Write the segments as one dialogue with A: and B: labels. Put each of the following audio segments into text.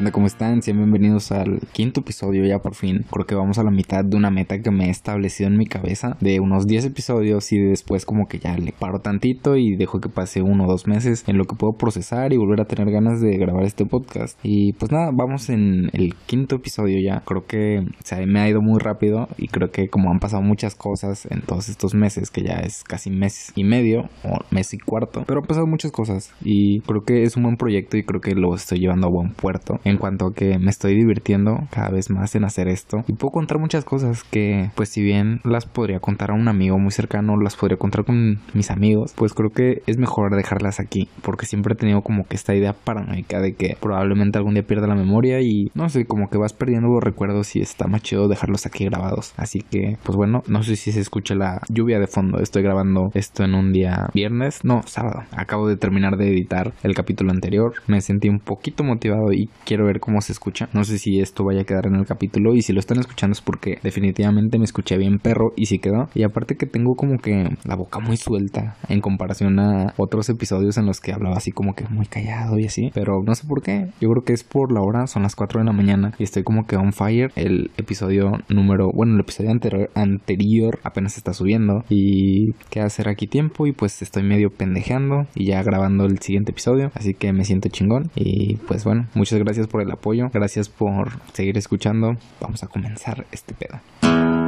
A: ¿Qué onda? ¿Cómo están? Sean bienvenidos al quinto episodio ya por fin. Creo que vamos a la mitad de una meta que me he establecido en mi cabeza de unos 10 episodios y después como que ya le paro tantito y dejo que pase uno o dos meses en lo que puedo procesar y volver a tener ganas de grabar este podcast. Y pues nada, vamos en el quinto episodio ya. Creo que o me ha ido muy rápido y creo que como han pasado muchas cosas en todos estos meses, que ya es casi mes y medio o mes y cuarto, pero han pasado muchas cosas y creo que es un buen proyecto y creo que lo estoy llevando a buen puerto en cuanto a que me estoy divirtiendo cada vez más en hacer esto y puedo contar muchas cosas que pues si bien las podría contar a un amigo muy cercano, las podría contar con mis amigos, pues creo que es mejor dejarlas aquí porque siempre he tenido como que esta idea paranoica de que probablemente algún día pierda la memoria y no sé, como que vas perdiendo los recuerdos y está más chido dejarlos aquí grabados. Así que pues bueno, no sé si se escucha la lluvia de fondo, estoy grabando esto en un día viernes, no, sábado. Acabo de terminar de editar el capítulo anterior, me sentí un poquito motivado y quiero ver cómo se escucha. No sé si esto vaya a quedar en el capítulo y si lo están escuchando es porque definitivamente me escuché bien perro y si quedó. Y aparte que tengo como que la boca muy suelta en comparación a otros episodios en los que hablaba así como que muy callado y así. Pero no sé por qué. Yo creo que es por la hora, son las 4 de la mañana y estoy como que on fire. El episodio número, bueno, el episodio anterior, anterior apenas está subiendo y queda hacer aquí tiempo y pues estoy medio pendejeando y ya grabando el siguiente episodio. Así que me siento chingón y pues bueno, muchas gracias por el apoyo, gracias por seguir escuchando. Vamos a comenzar este pedo.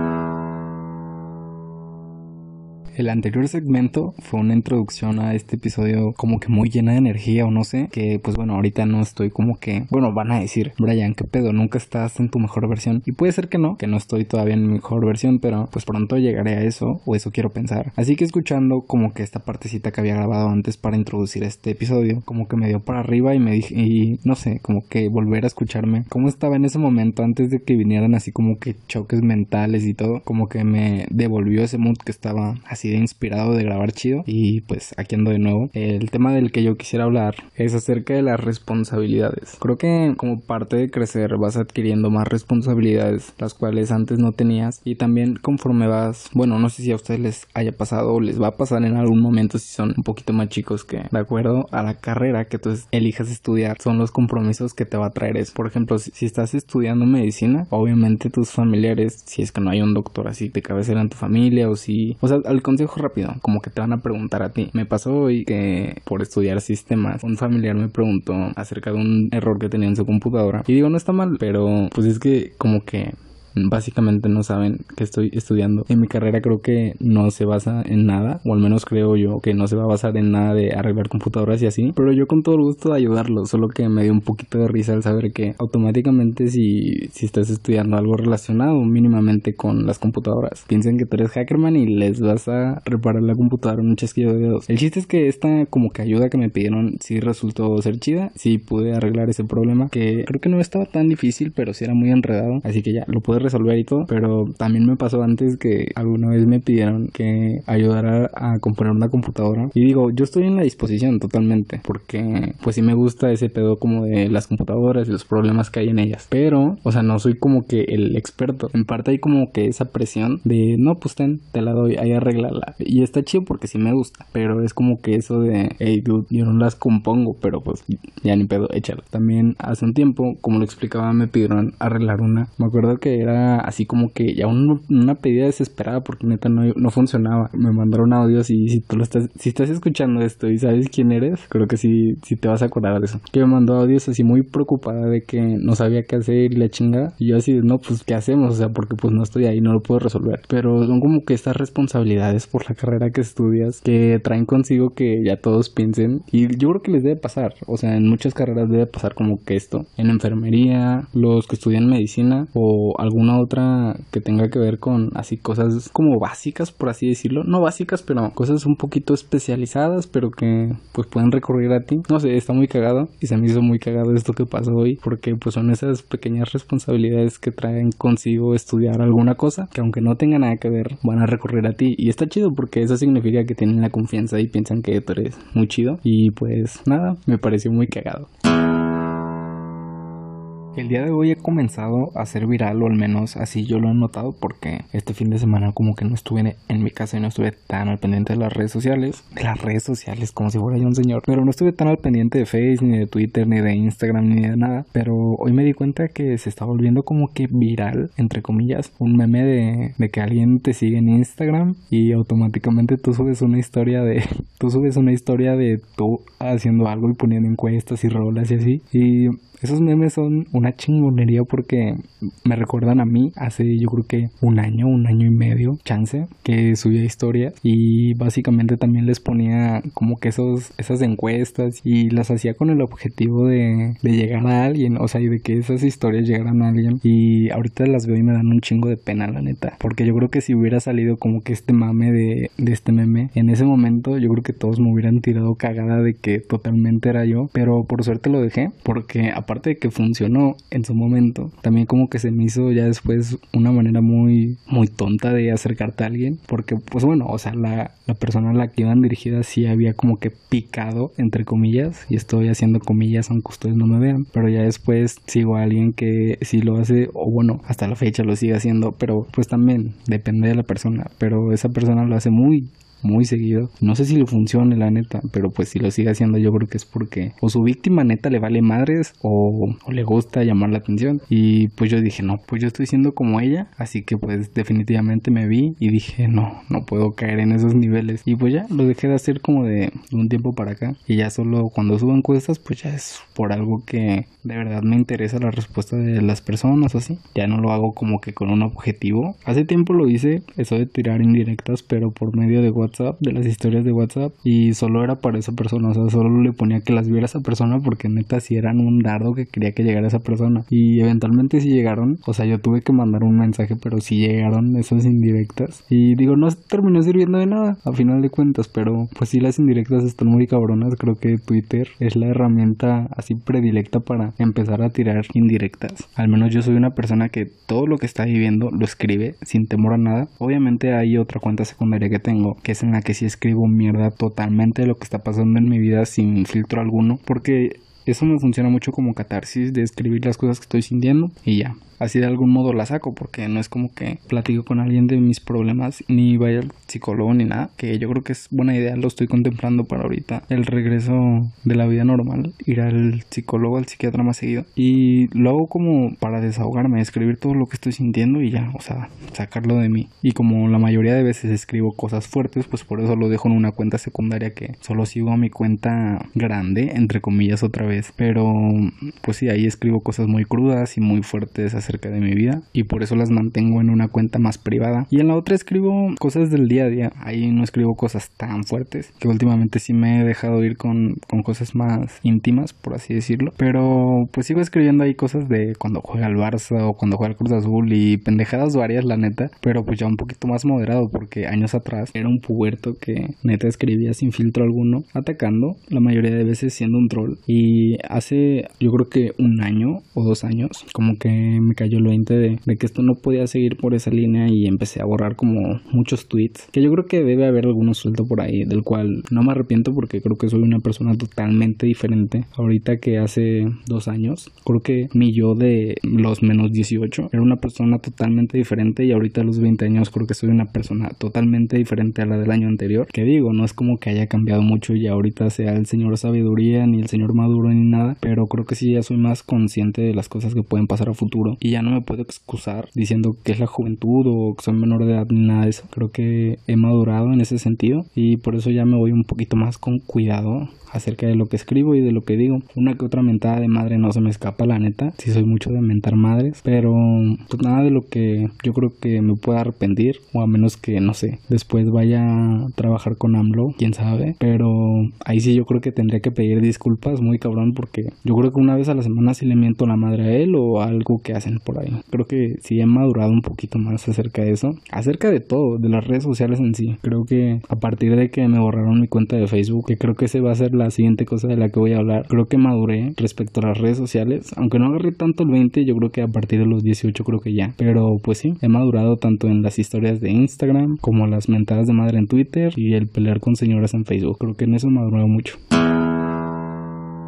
A: El anterior segmento fue una introducción a este episodio como que muy llena de energía o no sé, que pues bueno, ahorita no estoy como que, bueno, van a decir, Brian, ¿qué pedo? Nunca estás en tu mejor versión. Y puede ser que no, que no estoy todavía en mi mejor versión, pero pues pronto llegaré a eso, o eso quiero pensar. Así que escuchando como que esta partecita que había grabado antes para introducir este episodio, como que me dio para arriba y me dije, y no sé, como que volver a escucharme, cómo estaba en ese momento antes de que vinieran así como que choques mentales y todo, como que me devolvió ese mood que estaba así de inspirado de grabar chido y pues aquí ando de nuevo. El tema del que yo quisiera hablar es acerca de las responsabilidades. Creo que como parte de crecer vas adquiriendo más responsabilidades las cuales antes no tenías y también conforme vas, bueno, no sé si a ustedes les haya pasado o les va a pasar en algún momento si son un poquito más chicos que de acuerdo a la carrera que tú elijas estudiar son los compromisos que te va a traer eso. Por ejemplo, si estás estudiando medicina, obviamente tus familiares, si es que no hay un doctor así de cabecera en tu familia o si, o sea, al consejo rápido, como que te van a preguntar a ti. Me pasó hoy que por estudiar sistemas, un familiar me preguntó acerca de un error que tenía en su computadora. Y digo, no está mal, pero pues es que como que básicamente no saben que estoy estudiando. En mi carrera creo que no se basa en nada, o al menos creo yo que no se va a basar en nada de arreglar computadoras y así, pero yo con todo gusto de ayudarlo, solo que me dio un poquito de risa al saber que automáticamente si, si estás estudiando algo relacionado mínimamente con las computadoras, piensen que tú eres hackerman y les vas a reparar la computadora en un chasquido de dedos. El chiste es que esta como que ayuda que me pidieron sí resultó ser chida, sí pude arreglar ese problema que creo que no estaba tan difícil, pero sí era muy enredado, así que ya lo pude resolver y todo, pero también me pasó antes que alguna vez me pidieron que ayudara a componer una computadora. Y digo, yo estoy en la disposición totalmente porque pues sí me gusta ese pedo como de las computadoras y los problemas que hay en ellas, pero o sea, no soy como que el experto, en parte hay como que esa presión de no, pues ten, te la doy, ahí arreglala y está chido porque sí me gusta, pero es como que eso de, hey dude, yo no las compongo, pero pues ya ni pedo, échalo. También hace un tiempo, como lo explicaba, me pidieron arreglar una, me acuerdo que era así como que ya una pedida desesperada porque neta no, no funcionaba. Me mandaron audios y si tú lo estás, si estás escuchando esto y sabes quién eres, creo que sí, sí te vas a acordar de eso. Que me mandó audios así muy preocupada de que no sabía qué hacer y la chingada. Y yo así, no, pues ¿qué hacemos? O sea, porque pues no estoy ahí, no lo puedo resolver. Pero son como que estas responsabilidades por la carrera que estudias que traen consigo que ya todos piensen. Y yo creo que les debe pasar. O sea, en muchas carreras debe pasar como que esto. En enfermería, los que estudian medicina o alguna otra que tenga que ver con así cosas como básicas, por así decirlo. No básicas, pero cosas un poquito especializadas, pero que pues pueden recurrir a ti. No sé, está muy cagado y se me hizo muy cagado esto que pasó hoy, porque pues son esas pequeñas responsabilidades que traen consigo estudiar alguna cosa, que aunque no tenga nada que ver, van a recurrir a ti. Y está chido porque eso significa que tienen la confianza y piensan que tú eres muy chido. Y pues nada, me pareció muy cagado. El día de hoy he comenzado a ser viral, o al menos así yo lo he notado, porque este fin de semana como que no estuve en mi casa y no estuve tan al pendiente de las redes sociales. De las redes sociales, como si fuera yo un señor. Pero no estuve tan al pendiente de Facebook, ni de Twitter, ni de Instagram, ni de nada. Pero hoy me di cuenta que se está volviendo como que viral, entre comillas, un meme de, que alguien te sigue en Instagram y automáticamente tú subes una historia de... Tú subes una historia de tú haciendo algo y poniendo encuestas y rolas y así. Y esos memes son una chingonería porque me recuerdan a mí hace yo creo que un año, un año y medio, chance, que subía historias y básicamente también les ponía como que esos, esas encuestas y las hacía con el objetivo de, de llegar a alguien, o sea, y de que esas historias llegaran a alguien y ahorita las veo y me dan un chingo de pena, la neta, porque yo creo que si hubiera salido como que este mame de, de este meme, en ese momento yo creo que todos me hubieran tirado cagada de que totalmente era yo, pero por suerte lo dejé porque aparte aparte de que funcionó en su momento, también como que se me hizo ya después una manera muy, muy tonta de acercarte a alguien, porque pues bueno, o sea, la, la persona a la que iban dirigidas sí había como que picado, entre comillas, y estoy haciendo comillas aunque ustedes no me vean, pero ya después sigo a alguien que sí lo hace, o bueno, hasta la fecha lo sigue haciendo, pero pues también depende de la persona, pero esa persona lo hace muy muy seguido. No sé si le funcione la neta, pero pues si lo sigue haciendo yo creo que es porque o su víctima neta le vale madres o, le gusta llamar la atención. Y pues yo dije, no, pues yo estoy siendo como ella, así que pues definitivamente me vi y dije, no, no puedo caer en esos niveles. Y pues ya lo dejé de hacer como de un tiempo para acá. Y ya solo cuando subo encuestas, pues ya es por algo que de verdad me interesa la respuesta de las personas o así. Ya no lo hago como que con un objetivo. Hace tiempo lo hice, eso de tirar indirectas, pero por medio de WhatsApp de las historias de WhatsApp, y solo era para esa persona, o sea, solo le ponía que las viera esa persona porque neta si eran un dardo que quería que llegara esa persona. Y eventualmente si llegaron, o sea, yo tuve que mandar un mensaje, pero si llegaron esas indirectas. Y digo, no terminó sirviendo de nada, a final de cuentas, pero pues sí las indirectas están muy cabronas, creo que Twitter es la herramienta así predilecta para empezar a tirar indirectas. Al menos yo soy una persona que todo lo que está viviendo lo escribe sin temor a nada. Obviamente hay otra cuenta secundaria que tengo que es en la que sí escribo mierda totalmente de lo que está pasando en mi vida sin filtro alguno, porque eso me funciona mucho como catarsis de escribir las cosas que estoy sintiendo y ya así de algún modo la saco, porque no es como que platico con alguien de mis problemas, ni vaya al psicólogo ni nada, que yo creo que es buena idea, lo estoy contemplando para ahorita, el regreso de la vida normal, ir al psicólogo, al psiquiatra más seguido, y lo hago como para desahogarme, escribir todo lo que estoy sintiendo y ya, o sea, sacarlo de mí. Y como la mayoría de veces escribo cosas fuertes, pues por eso lo dejo en una cuenta secundaria que solo sigo a mi cuenta grande, entre comillas otra vez, pero pues sí, ahí escribo cosas muy crudas y muy fuertes acerca de mi vida y por eso las mantengo en una cuenta más privada. Y en la otra escribo cosas del día a día. Ahí no escribo cosas tan fuertes que últimamente sí me he dejado ir con, con cosas más íntimas, por así decirlo. Pero pues sigo escribiendo ahí cosas de cuando juega el Barça o cuando juega el Cruz Azul y pendejadas varias, la neta. Pero pues ya un poquito más moderado porque años atrás era un puberto que neta escribía sin filtro alguno, atacando, la mayoría de veces siendo un troll. Y hace yo creo que un año o dos años, como que me cayó el 20 de, que esto no podía seguir por esa línea y empecé a borrar como muchos tweets. Que yo creo que debe haber alguno suelto por ahí, del cual no me arrepiento porque creo que soy una persona totalmente diferente. Ahorita que hace dos años, creo que mi yo de los menos 18 era una persona totalmente diferente y ahorita a los 20 años creo que soy una persona totalmente diferente a la del año anterior. Que digo, no es como que haya cambiado mucho y ahorita sea el señor sabiduría ni el señor maduro ni nada, pero creo que sí ya soy más consciente de las cosas que pueden pasar a futuro y ya no me puedo excusar diciendo que es la juventud o que soy menor de edad ni nada de eso. Creo que he madurado en ese sentido y por eso ya me voy un poquito más con cuidado acerca de lo que escribo y de lo que digo. Una que otra mentada de madre no se me escapa, la neta. Si soy mucho de mentar madres, pero pues nada de lo que yo creo que me pueda arrepentir, o a menos que, no sé, después vaya a trabajar con AMLO, quién sabe. Pero ahí sí yo creo que tendría que pedir disculpas muy cabrón, porque yo creo que una vez a la semana sí le miento la madre a él o algo que por ahí. Creo que sí he madurado un poquito más acerca de eso, acerca de todo, de las redes sociales en sí. Creo que a partir de que me borraron mi cuenta de Facebook, que creo que ese va a ser la siguiente cosa de la que voy a hablar. Creo que maduré respecto a las redes sociales. Aunque no agarré tanto el 20, yo creo que a partir de los 18 creo que ya. Pero pues sí, he madurado tanto en las historias de Instagram como las mentadas de madre en Twitter y el pelear con señoras en Facebook. Creo que en eso madurado mucho.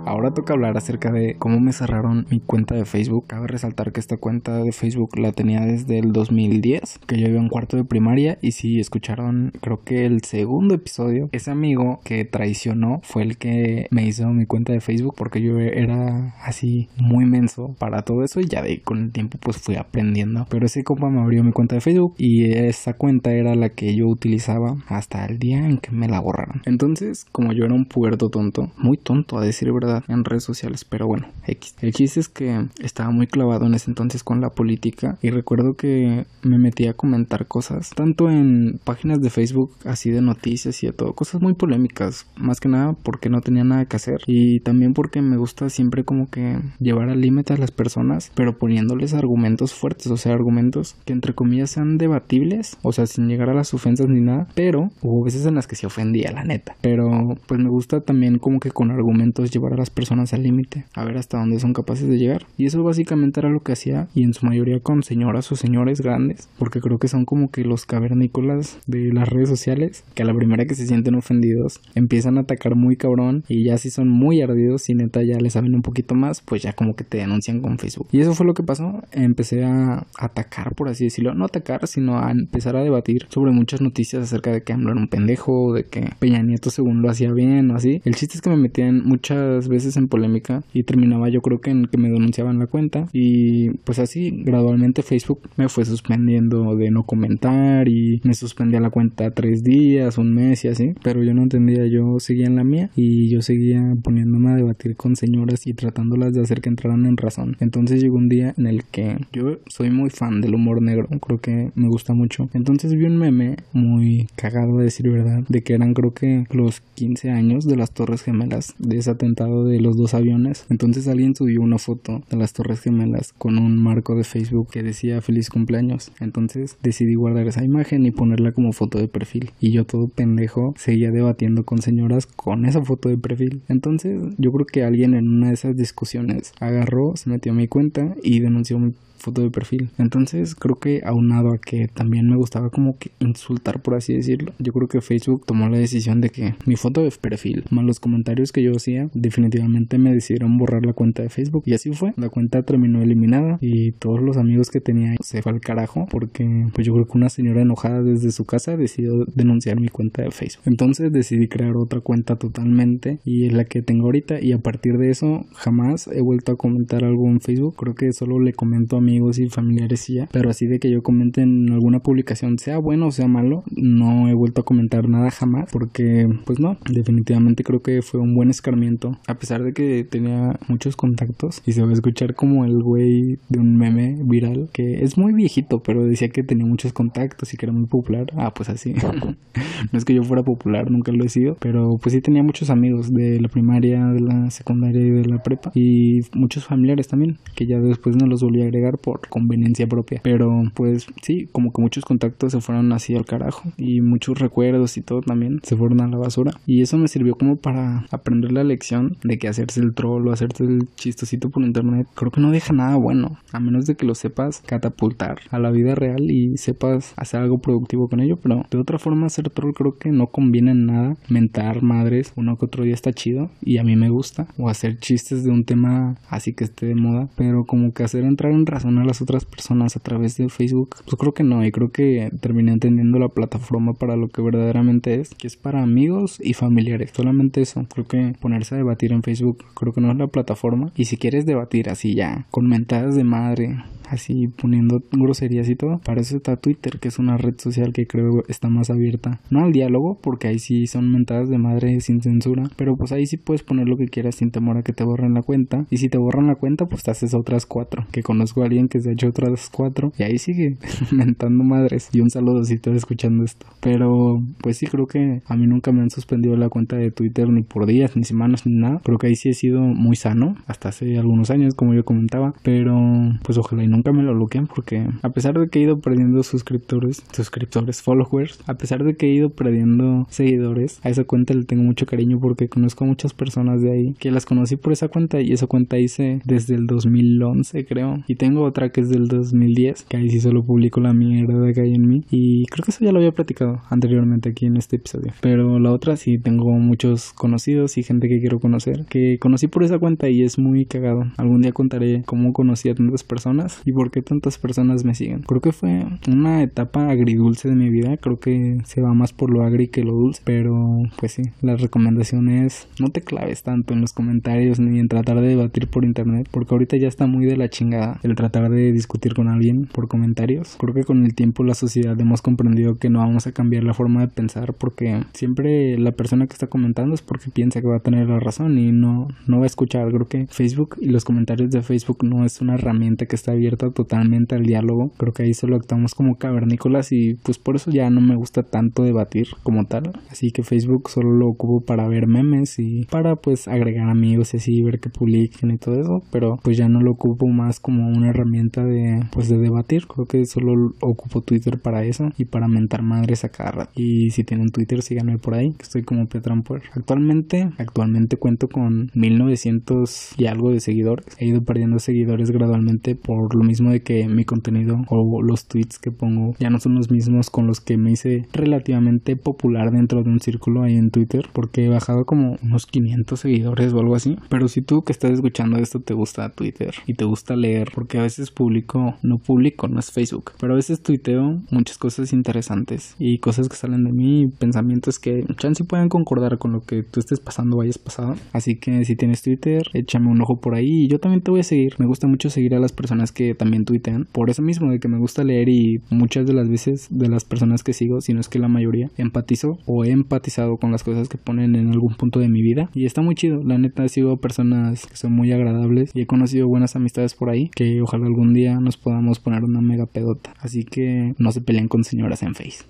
A: Ahora toca hablar acerca de cómo me cerraron mi cuenta de Facebook. Cabe resaltar que esta cuenta de Facebook la tenía desde el 2010, que yo iba en cuarto de primaria y si escucharon creo que el segundo episodio, ese amigo que traicionó fue el que me hizo mi cuenta de Facebook porque yo era así muy menso para todo eso y ya de con el tiempo pues fui aprendiendo. Pero ese compa me abrió mi cuenta de Facebook y esa cuenta era la que yo utilizaba hasta el día en que me la borraron. Entonces, como yo era un puerto tonto, muy tonto a decir verdad en redes sociales, pero bueno, X. El chiste es que estaba muy clavado en ese entonces con la política y recuerdo que me metí a comentar cosas, tanto en páginas de Facebook así de noticias y de todo, cosas muy polémicas, más que nada porque no tenía nada que hacer y también porque me gusta siempre como que llevar al límite a las personas, pero poniéndoles argumentos fuertes, o sea, argumentos que entre comillas sean debatibles, o sea, sin llegar a las ofensas ni nada, pero hubo veces en las que se ofendía, la neta. Pero pues me gusta también como que con argumentos llevar a las personas al límite, a ver hasta dónde son capaces de llegar. Y eso básicamente era lo que hacía y en su mayoría con señoras o señores grandes, porque creo que son como que los cavernícolas de las redes sociales, que a la primera que se sienten ofendidos empiezan a atacar muy cabrón y ya si son muy ardidos y neta ya les saben un poquito más, pues ya como que te denuncian con Facebook. Y eso fue lo que pasó, empecé a atacar, por así decirlo, no atacar, sino a empezar a debatir sobre muchas noticias acerca de que AMLO era un pendejo, de que Peña Nieto según lo hacía bien o así. El chiste es que me metían muchas veces en polémica y terminaba yo creo que en que me denunciaban la cuenta y pues así gradualmente Facebook me fue suspendiendo de no comentar y me suspendía la cuenta tres días, un mes y así, pero yo no entendía, yo seguía en la mía y yo seguía poniéndome a debatir con señoras y tratándolas de hacer que entraran en razón. Entonces llegó un día en el que yo soy muy fan del humor negro, creo que me gusta mucho. Entonces vi un meme muy cagado de decir verdad, de que eran creo que los 15 años de las Torres Gemelas, de ese atentado de los dos aviones. Entonces alguien subió una foto de las Torres Gemelas con un marco de Facebook que decía feliz cumpleaños. Entonces decidí guardar esa imagen y ponerla como foto de perfil. Y yo todo pendejo seguía debatiendo con señoras con esa foto de perfil. Entonces yo creo que alguien en una de esas discusiones agarró, se metió a mi cuenta y denunció mi foto de perfil. Entonces creo que aunado a que también me gustaba como que insultar por así decirlo, yo creo que Facebook tomó la decisión de que mi foto de perfil más los comentarios que yo hacía definitivamente me decidieron borrar la cuenta de Facebook y así fue. La cuenta terminó eliminada y todos los amigos que tenía se fue al carajo porque pues yo creo que una señora enojada desde su casa decidió denunciar mi cuenta de Facebook. Entonces decidí crear otra cuenta totalmente y es la que tengo ahorita y a partir de eso jamás he vuelto a comentar algo en Facebook. Creo que solo le comento a mi amigos y familiares y ya, pero así de que yo comente en alguna publicación, sea bueno o sea malo, no he vuelto a comentar nada jamás, porque pues no, definitivamente creo que fue un buen escarmiento, a pesar de que tenía muchos contactos y se va a escuchar como el güey de un meme viral que es muy viejito, pero decía que tenía muchos contactos y que era muy popular. Ah, pues así. no es que yo fuera popular, nunca lo he sido, pero pues sí tenía muchos amigos de la primaria, de la secundaria y de la prepa y muchos familiares también, que ya después no los volví a agregar por conveniencia propia. Pero pues sí, como que muchos contactos se fueron así al carajo y muchos recuerdos y todo también se fueron a la basura. Y eso me sirvió como para aprender la lección de que hacerse el troll o hacerse el chistosito por internet creo que no deja nada bueno, a menos de que lo sepas catapultar a la vida real y sepas hacer algo productivo con ello. Pero de otra forma hacer troll creo que no conviene en nada. Mentar madres uno que otro día está chido y a mí me gusta. O hacer chistes de un tema así que esté de moda. Pero como que hacer entrar en razón a las otras personas a través de Facebook? Pues creo que no, y creo que terminé entendiendo la plataforma para lo que verdaderamente es, que es para amigos y familiares, solamente eso. Creo que ponerse a debatir en Facebook creo que no es la plataforma, y si quieres debatir así ya, con mentadas de madre, así poniendo groserías y todo, para eso está Twitter, que es una red social que creo está más abierta, no al diálogo, porque ahí sí son mentadas de madre sin censura, pero pues ahí sí puedes poner lo que quieras sin temor a que te borren la cuenta, y si te borran la cuenta, pues te haces otras cuatro, que conozco a alguien que se ha hecho otras cuatro, y ahí sigue mentando madres, y un saludo si estás escuchando esto, pero pues sí creo que a mí nunca me han suspendido la cuenta de Twitter ni por días, ni semanas, ni nada, creo que ahí sí he sido muy sano, hasta hace algunos años, como yo comentaba, pero pues ojalá y no nunca me lo luquen porque a pesar de que he ido perdiendo suscriptores, suscriptores, followers, a pesar de que he ido perdiendo seguidores, a esa cuenta le tengo mucho cariño porque conozco a muchas personas de ahí que las conocí por esa cuenta y esa cuenta hice desde el 2011 creo. Y tengo otra que es del 2010 que ahí sí solo publico la mierda que hay en mí. Y creo que eso ya lo había platicado anteriormente aquí en este episodio. Pero la otra sí tengo muchos conocidos y gente que quiero conocer que conocí por esa cuenta y es muy cagado. Algún día contaré cómo conocí a tantas personas y por qué tantas personas me siguen creo que fue una etapa agridulce de mi vida. Creo que se va más por lo agri que lo dulce. Pero pues sí la recomendación es no te claves tanto en los comentarios ni en tratar de debatir por internet porque ahorita ya está muy de la chingada el tratar de discutir con alguien por comentarios. Creo que con el tiempo la sociedad hemos comprendido que no vamos a cambiar la forma de pensar porque siempre la persona que está comentando es porque piensa que va a tener la razón y no no va a escuchar. Creo que Facebook y los comentarios de Facebook no es una herramienta que está abierta totalmente al diálogo. Creo que ahí solo actuamos como cavernícolas y pues por eso ya no me gusta tanto debatir como tal. Así que Facebook solo lo ocupo para ver memes y para pues agregar amigos y así ver que publiquen y todo eso. Pero pues ya no lo ocupo más como una herramienta de pues de debatir. Creo que solo ocupo Twitter para eso y para mentar madres a cada rato. Y si tienen Twitter síganme por ahí que estoy como Petrampuer actualmente actualmente cuento con 1900 y algo de seguidores. He ido perdiendo seguidores gradualmente por lo mismo de que mi contenido o los tweets que pongo ya no son los mismos con los que me hice relativamente popular dentro de un círculo ahí en Twitter porque he bajado como unos 500 seguidores o algo así. Pero si tú que estás escuchando esto te gusta Twitter y te gusta leer porque a veces publico no publico no es Facebook pero a veces tuiteo muchas cosas interesantes y cosas que salen de mí pensamientos que chance pueden concordar con lo que tú estés pasando o hayas pasado. Así que si tienes Twitter échame un ojo por ahí y yo también te voy a seguir. Me gusta mucho seguir a las personas también tuitean. Por eso mismo de que me gusta leer y muchas de las veces de las personas que sigo si no es que la mayoría empatizo o he empatizado con las cosas que ponen en algún punto de mi vida. Y está muy chido. La neta sigo personas que son muy agradables y he conocido buenas amistades por ahí que ojalá algún día nos podamos poner una mega pedota. Así que no se peleen con señoras en face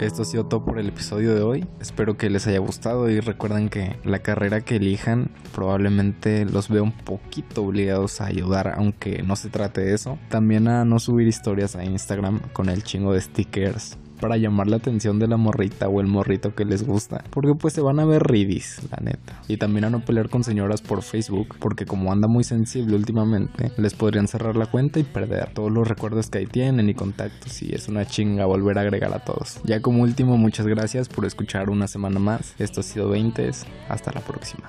B: esto ha sido todo por el episodio de hoy. Espero que les haya gustado y recuerden que la carrera que elijan probablemente los vea un poquito obligados a ayudar, aunque no se trate de eso. También a no subir historias a Instagram con el chingo de stickers para llamar la atención de la morrita o el morrito que les gusta. Porque pues se van a ver ridis, la neta. Y también a no pelear con señoras por Facebook, porque como anda muy sensible últimamente, les podrían cerrar la cuenta y perder todos los recuerdos que ahí tienen y contactos. Y es una chinga volver a agregar a todos. Ya como último, muchas gracias por escuchar una semana más. Esto ha sido 20. Hasta la próxima.